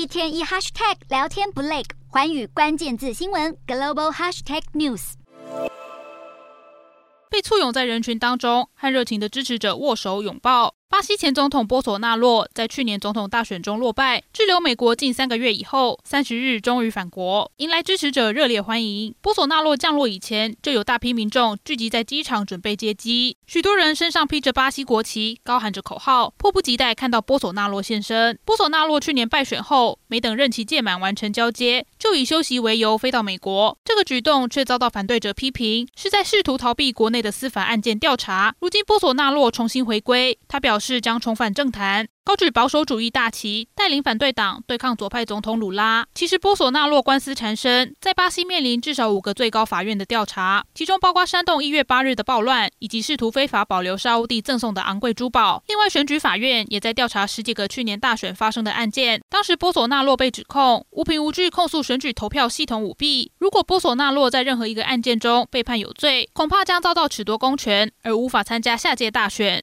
一天一 hashtag 聊天不累，寰宇关键字新闻 global hashtag news。被簇拥在人群当中，和热情的支持者握手拥抱。巴西前总统波索纳洛在去年总统大选中落败，滞留美国近三个月以后，三十日终于返国，迎来支持者热烈欢迎。波索纳洛降落以前，就有大批民众聚集在机场准备接机，许多人身上披着巴西国旗，高喊着口号，迫不及待看到波索纳洛现身。波索纳洛去年败选后，没等任期届满完成交接，就以休息为由飞到美国，这个举动却遭到反对者批评，是在试图逃避国内的司法案件调查。如今波索纳洛重新回归，他表示。将重返政坛。高举保守主义大旗，带领反对党对抗左派总统鲁拉。其实波索纳洛官司缠身，在巴西面临至少五个最高法院的调查，其中包括煽动一月八日的暴乱，以及试图非法保留沙乌地赠送的昂贵珠宝。另外，选举法院也在调查十几个去年大选发生的案件。当时波索纳洛被指控无凭无据控诉选举投票系统舞弊。如果波索纳洛在任何一个案件中被判有罪，恐怕将遭到褫夺公权，而无法参加下届大选。